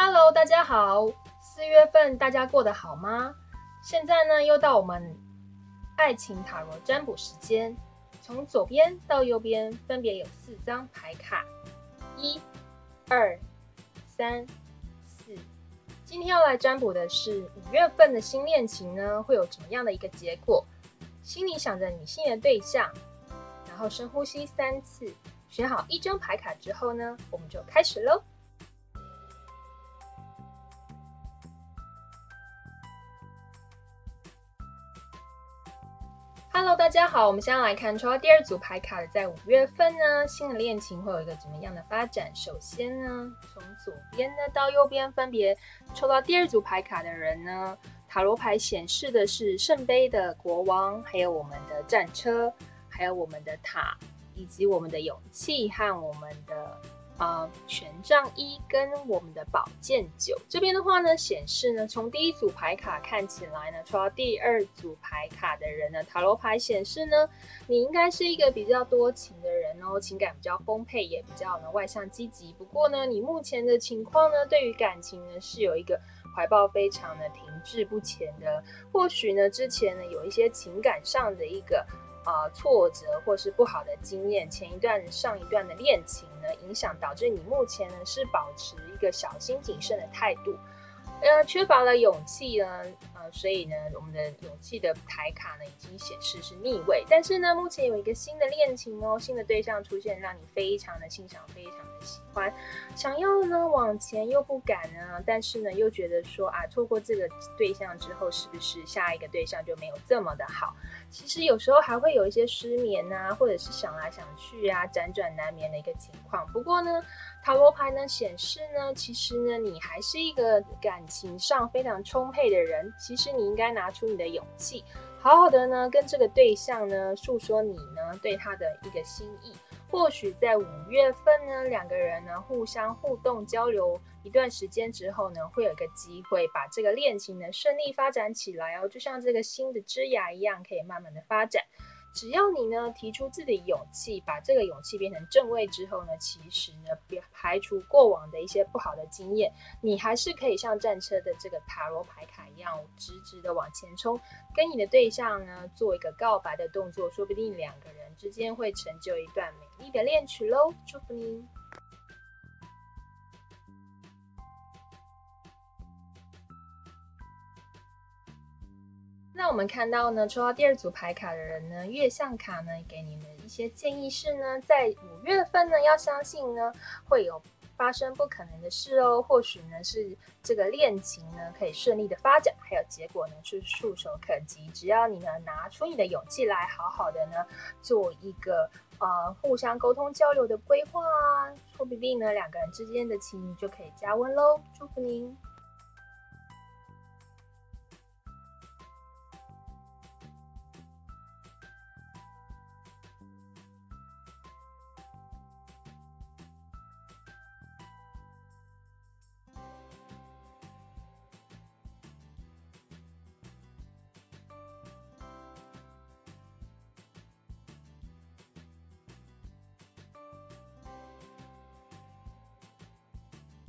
Hello，大家好，四月份大家过得好吗？现在呢，又到我们爱情塔罗占卜时间。从左边到右边分别有四张牌卡，一、二、三、四。今天要来占卜的是五月份的新恋情呢，会有怎么样的一个结果？心里想着你心仪的对象，然后深呼吸三次，选好一张牌卡之后呢，我们就开始喽。Hello，大家好，我们现在来看抽到第二组牌卡的，在五月份呢，新的恋情会有一个怎么样的发展？首先呢，从左边呢到右边分别抽到第二组牌卡的人呢，塔罗牌显示的是圣杯的国王，还有我们的战车，还有我们的塔，以及我们的勇气和我们的。啊，权杖一跟我们的宝剑九这边的话呢，显示呢，从第一组牌卡看起来呢，抽到第二组牌卡的人呢，塔罗牌显示呢，你应该是一个比较多情的人哦，情感比较丰沛，也比较呢外向积极。不过呢，你目前的情况呢，对于感情呢，是有一个怀抱非常的停滞不前的。或许呢，之前呢，有一些情感上的一个。啊，挫折或是不好的经验，前一段、上一段的恋情，影响导致你目前呢是保持一个小心谨慎的态度。呃，缺乏了勇气呢，呃，所以呢，我们的勇气的牌卡呢，已经显示是逆位。但是呢，目前有一个新的恋情哦，新的对象出现，让你非常的欣赏，非常的喜欢，想要呢往前又不敢呢，但是呢，又觉得说啊，错过这个对象之后，是不是下一个对象就没有这么的好？其实有时候还会有一些失眠啊，或者是想来想去啊，辗转难眠的一个情况。不过呢，塔罗牌呢显示呢，其实呢，你还是一个感情上非常充沛的人。其实你应该拿出你的勇气，好好的呢跟这个对象呢诉说你呢对他的一个心意。或许在五月份呢，两个人呢互相互动交流一段时间之后呢，会有一个机会把这个恋情呢顺利发展起来哦，就像这个新的枝芽一样，可以慢慢的发展。只要你呢提出自己的勇气，把这个勇气变成正位之后呢，其实呢，别排除过往的一些不好的经验，你还是可以像战车的这个塔罗牌卡一样，直直的往前冲，跟你的对象呢做一个告白的动作，说不定两个人之间会成就一段美丽的恋曲喽！祝福你。那我们看到呢，抽到第二组牌卡的人呢，月相卡呢，给你们一些建议是呢，在五月份呢，要相信呢，会有发生不可能的事哦。或许呢，是这个恋情呢，可以顺利的发展，还有结果呢，是触手可及。只要你呢，拿出你的勇气来，好好的呢，做一个呃互相沟通交流的规划啊，说不定呢，两个人之间的情谊就可以加温喽。祝福您。